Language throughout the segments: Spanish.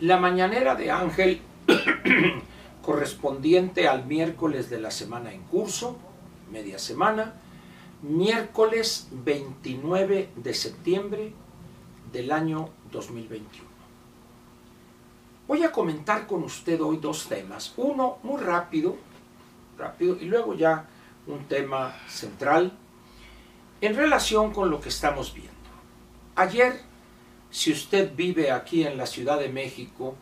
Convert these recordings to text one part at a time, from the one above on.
La mañanera de Ángel, correspondiente al miércoles de la semana en curso, media semana, miércoles 29 de septiembre del año 2021. Voy a comentar con usted hoy dos temas. Uno muy rápido, rápido, y luego ya un tema central en relación con lo que estamos viendo. Ayer, si usted vive aquí en la Ciudad de México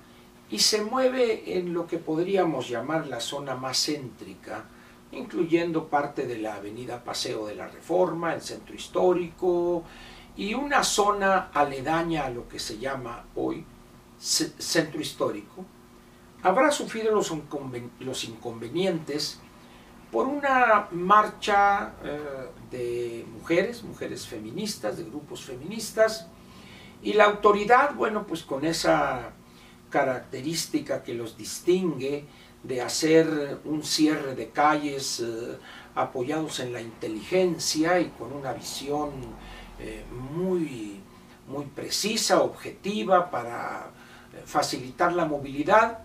y se mueve en lo que podríamos llamar la zona más céntrica, incluyendo parte de la avenida Paseo de la Reforma, el centro histórico y una zona aledaña a lo que se llama hoy centro histórico, habrá sufrido los, inconvenientes por una marcha eh, de mujeres, mujeres feministas, de grupos feministas, y la autoridad, bueno, pues con esa característica que los distingue de hacer un cierre de calles eh, apoyados en la inteligencia y con una visión eh, muy, muy precisa, objetiva para facilitar la movilidad,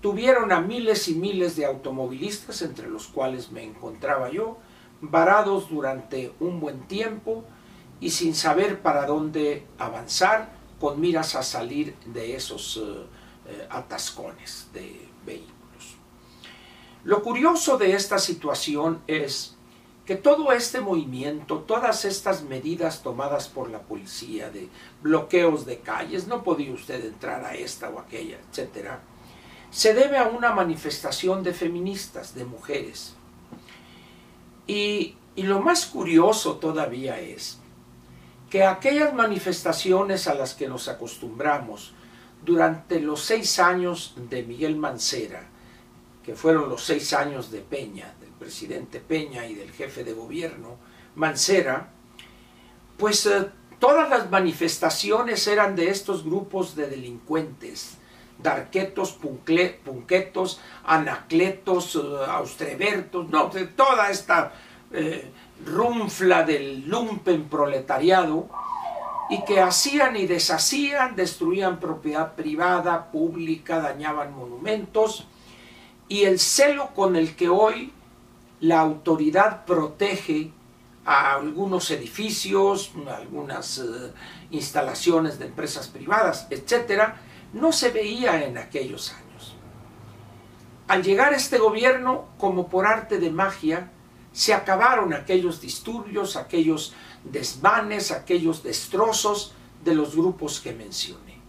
tuvieron a miles y miles de automovilistas, entre los cuales me encontraba yo, varados durante un buen tiempo y sin saber para dónde avanzar, con miras a salir de esos eh, eh, atascones de vehículos. Lo curioso de esta situación es que todo este movimiento, todas estas medidas tomadas por la policía de bloqueos de calles, no podía usted entrar a esta o aquella, etcétera, se debe a una manifestación de feministas, de mujeres. Y, y lo más curioso todavía es que aquellas manifestaciones a las que nos acostumbramos durante los seis años de Miguel Mancera, que fueron los seis años de Peña, del presidente Peña y del jefe de gobierno, Mancera, pues eh, todas las manifestaciones eran de estos grupos de delincuentes, darquetos, punquetos, anacletos, eh, austrebertos, no, de toda esta eh, rumfla del lumpen proletariado, y que hacían y deshacían, destruían propiedad privada, pública, dañaban monumentos, y el celo con el que hoy la autoridad protege a algunos edificios, algunas eh, instalaciones de empresas privadas, etcétera, no se veía en aquellos años. Al llegar este gobierno, como por arte de magia, se acabaron aquellos disturbios, aquellos desmanes, aquellos destrozos de los grupos que mencioné.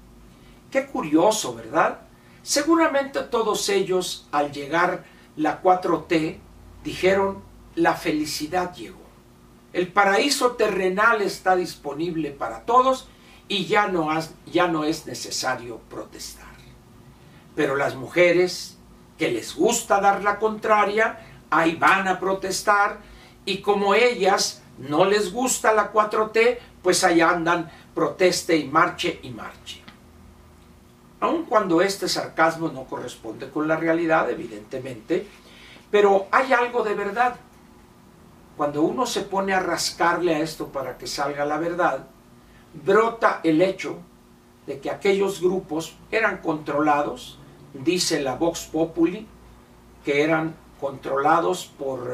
Qué curioso, ¿verdad? Seguramente todos ellos, al llegar la 4T, dijeron, la felicidad llegó. El paraíso terrenal está disponible para todos y ya no, ya no es necesario protestar. Pero las mujeres que les gusta dar la contraria, ahí van a protestar y como ellas no les gusta la 4T, pues ahí andan, proteste y marche y marche. Aun cuando este sarcasmo no corresponde con la realidad, evidentemente, pero hay algo de verdad. Cuando uno se pone a rascarle a esto para que salga la verdad, brota el hecho de que aquellos grupos eran controlados, dice la Vox Populi, que eran controlados por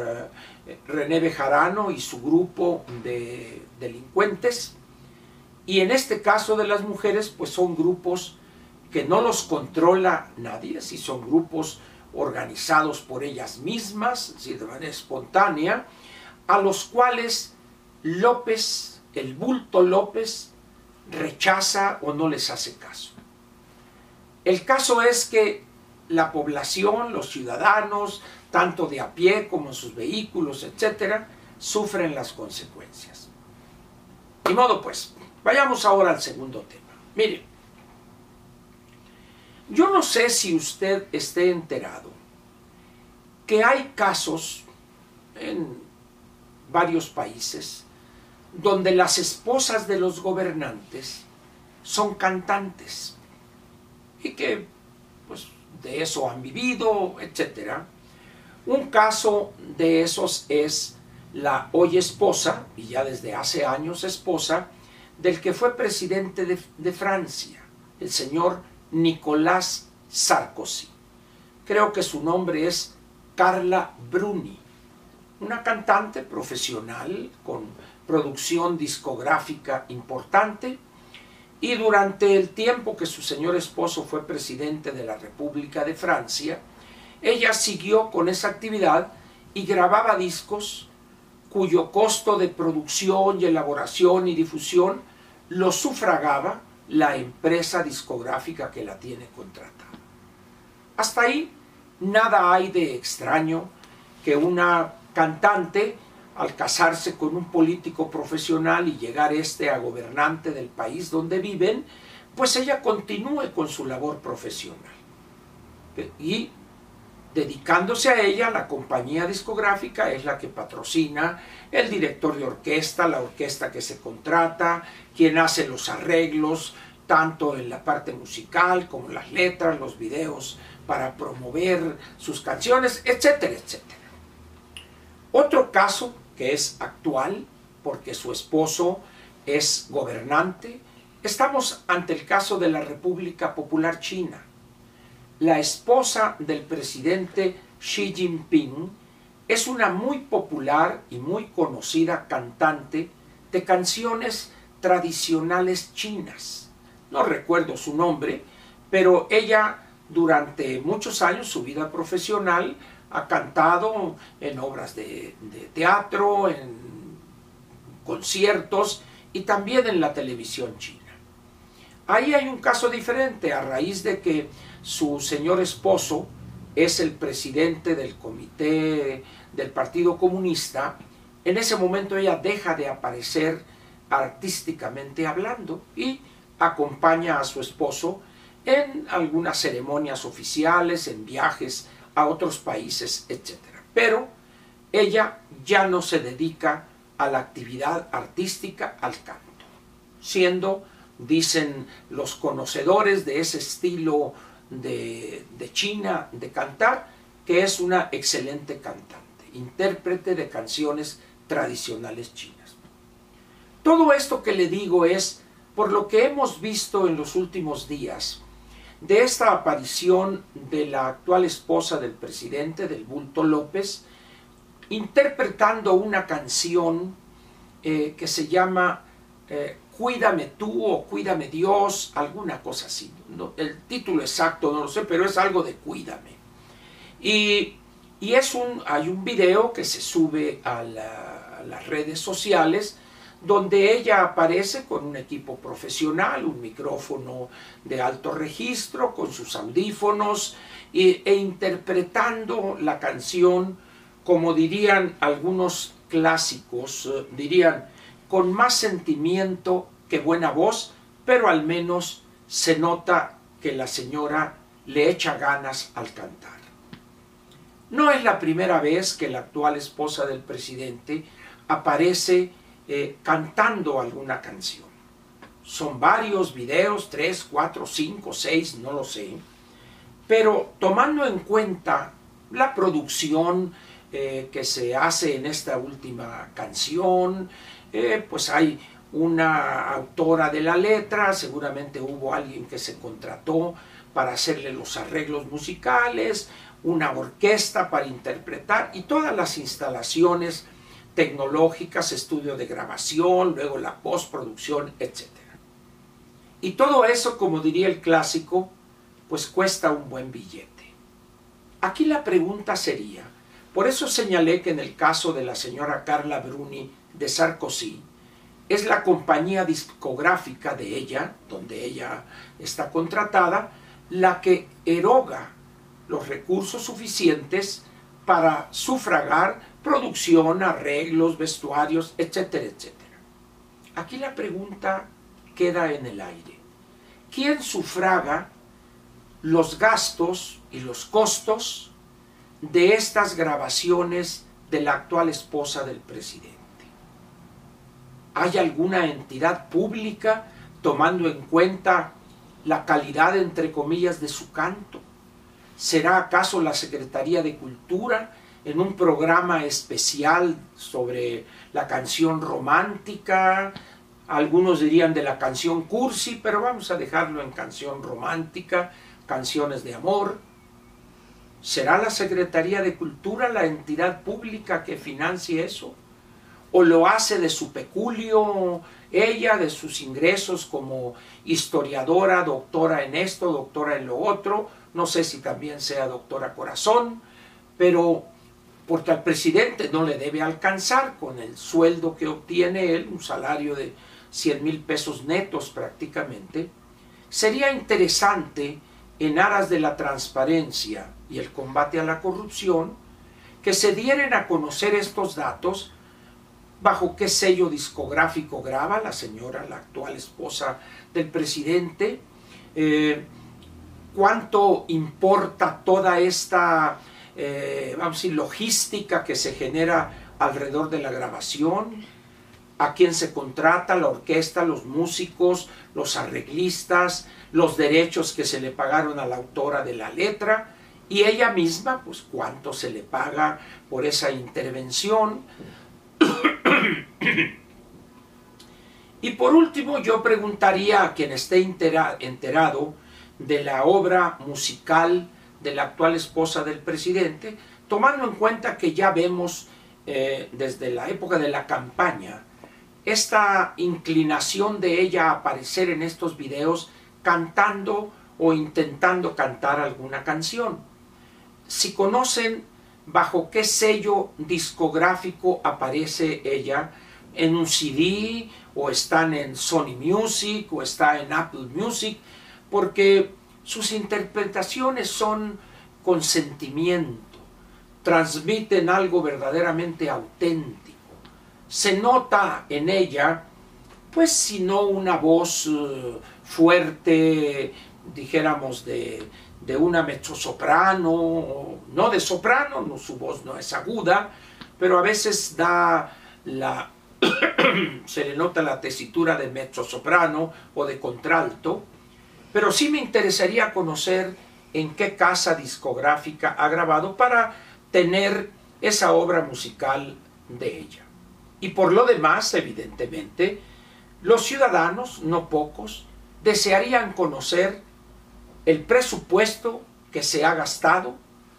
eh, René Bejarano y su grupo de delincuentes. Y en este caso de las mujeres, pues son grupos que no los controla nadie, si son grupos organizados por ellas mismas, de manera espontánea, a los cuales López el bulto López rechaza o no les hace caso. El caso es que la población, los ciudadanos, tanto de a pie como en sus vehículos, etcétera, sufren las consecuencias. Y modo pues, vayamos ahora al segundo tema. Mire, yo no sé si usted esté enterado que hay casos en varios países donde las esposas de los gobernantes son cantantes y que pues de eso han vivido, etc. Un caso de esos es la hoy esposa, y ya desde hace años esposa, del que fue presidente de, de Francia, el señor Nicolás Sarkozy. Creo que su nombre es Carla Bruni, una cantante profesional con producción discográfica importante y durante el tiempo que su señor esposo fue presidente de la República de Francia, ella siguió con esa actividad y grababa discos cuyo costo de producción y elaboración y difusión lo sufragaba la empresa discográfica que la tiene contratada. Hasta ahí nada hay de extraño que una cantante al casarse con un político profesional y llegar este a gobernante del país donde viven, pues ella continúe con su labor profesional. Y dedicándose a ella, la compañía discográfica es la que patrocina el director de orquesta, la orquesta que se contrata, quien hace los arreglos, tanto en la parte musical como las letras, los videos para promover sus canciones, etcétera, etcétera. Otro caso que es actual, porque su esposo es gobernante, estamos ante el caso de la República Popular China. La esposa del presidente Xi Jinping es una muy popular y muy conocida cantante de canciones tradicionales chinas. No recuerdo su nombre, pero ella durante muchos años, su vida profesional, ha cantado en obras de, teatro, en conciertos y también en la televisión china. Ahí hay un caso diferente a raíz de que su señor esposo es el presidente del comité del Partido Comunista, en ese momento ella deja de aparecer artísticamente hablando y acompaña a su esposo en algunas ceremonias oficiales, en viajes a otros países, etc. Pero ella ya no se dedica a la actividad artística, al canto, siendo, dicen los conocedores de ese estilo de, de China de cantar, que es una excelente cantante, intérprete de canciones tradicionales chinas. Todo esto que le digo es por lo que hemos visto en los últimos días, de esta aparición de la actual esposa del presidente, del Bulto López, interpretando una canción eh, que se llama eh, Cuídame tú o Cuídame Dios, alguna cosa así. el título exacto no lo sé, pero es algo de Cuídame. Y, es un, hay un video que se sube a las redes sociales donde ella aparece con un equipo profesional, un micrófono de alto registro, con sus audífonos e, interpretando la canción, como dirían algunos clásicos, eh, dirían, con más sentimiento que buena voz, pero al menos se nota que la señora le echa ganas al cantar. No es la primera vez que la actual esposa del presidente aparece eh, cantando alguna canción. Son varios videos, tres, cuatro, cinco, seis, no lo sé. Pero tomando en cuenta la producción eh, que se hace en esta última canción, eh, pues hay una autora de la letra, seguramente hubo alguien que se contrató para hacerle los arreglos musicales, una orquesta para interpretar y todas las instalaciones tecnológicas, estudio de grabación, luego la postproducción, etc. Y todo eso, como diría el clásico, pues cuesta un buen billete. Aquí la pregunta sería, por eso señalé que en el caso de la señora Carla Bruni de Sarkozy, es la compañía discográfica de ella, donde ella está contratada, la que eroga los recursos suficientes para sufragar producción, arreglos, vestuarios, etcétera, etcétera. Aquí la pregunta queda en el aire. ¿Quién sufraga los gastos y los costos de estas grabaciones de la actual esposa del presidente? ¿Hay alguna entidad pública tomando en cuenta la calidad, entre comillas, de su canto? ¿Será acaso la Secretaría de Cultura en un programa especial sobre la canción romántica, algunos dirían de la canción cursi, pero vamos a dejarlo en canción romántica, canciones de amor. ¿Será la Secretaría de Cultura la entidad pública que financie eso? ¿O lo hace de su peculio ella, de sus ingresos como historiadora, doctora en esto, doctora en lo otro? No sé si también sea doctora corazón, pero porque al presidente no le debe alcanzar con el sueldo que obtiene él, un salario de 100 mil pesos netos prácticamente, sería interesante en aras de la transparencia y el combate a la corrupción, que se dieran a conocer estos datos, bajo qué sello discográfico graba la señora, la actual esposa del presidente, eh, cuánto importa toda esta eh, vamos a decir, logística que se genera alrededor de la grabación, a quién se contrata, la orquesta, los músicos, los arreglistas, los derechos que se le pagaron a la autora de la letra y ella misma, pues cuánto se le paga por esa intervención. y por último, yo preguntaría a quien esté enterado de la obra musical de la actual esposa del presidente, tomando en cuenta que ya vemos eh, desde la época de la campaña esta inclinación de ella a aparecer en estos videos cantando o intentando cantar alguna canción. Si conocen bajo qué sello discográfico aparece ella, en un CD o están en Sony Music o está en Apple Music, porque sus interpretaciones son con sentimiento, transmiten algo verdaderamente auténtico. Se nota en ella, pues si no una voz eh, fuerte, dijéramos, de, de una mezzosoprano, no de soprano, no, su voz no es aguda, pero a veces da la se le nota la tesitura de mezzosoprano o de contralto, pero sí me interesaría conocer en qué casa discográfica ha grabado para tener esa obra musical de ella. Y por lo demás, evidentemente, los ciudadanos, no pocos, desearían conocer el presupuesto que se ha gastado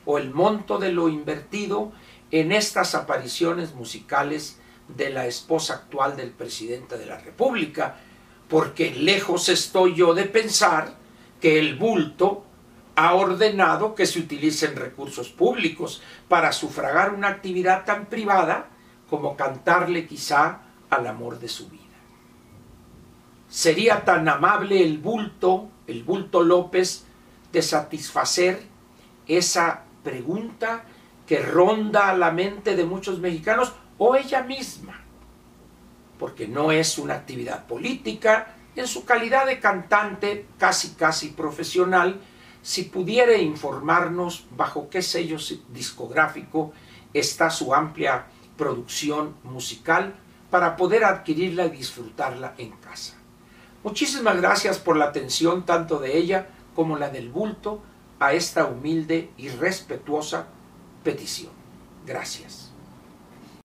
o el monto de lo invertido en estas apariciones musicales de la esposa actual del presidente de la República, porque lejos estoy yo de pensar que el bulto ha ordenado que se utilicen recursos públicos para sufragar una actividad tan privada como cantarle quizá al amor de su vida. Sería tan amable el bulto, el bulto López, de satisfacer esa pregunta que ronda a la mente de muchos mexicanos o ella misma porque no es una actividad política, en su calidad de cantante casi casi profesional, si pudiera informarnos bajo qué sello discográfico está su amplia producción musical para poder adquirirla y disfrutarla en casa. Muchísimas gracias por la atención tanto de ella como la del bulto a esta humilde y respetuosa petición. Gracias.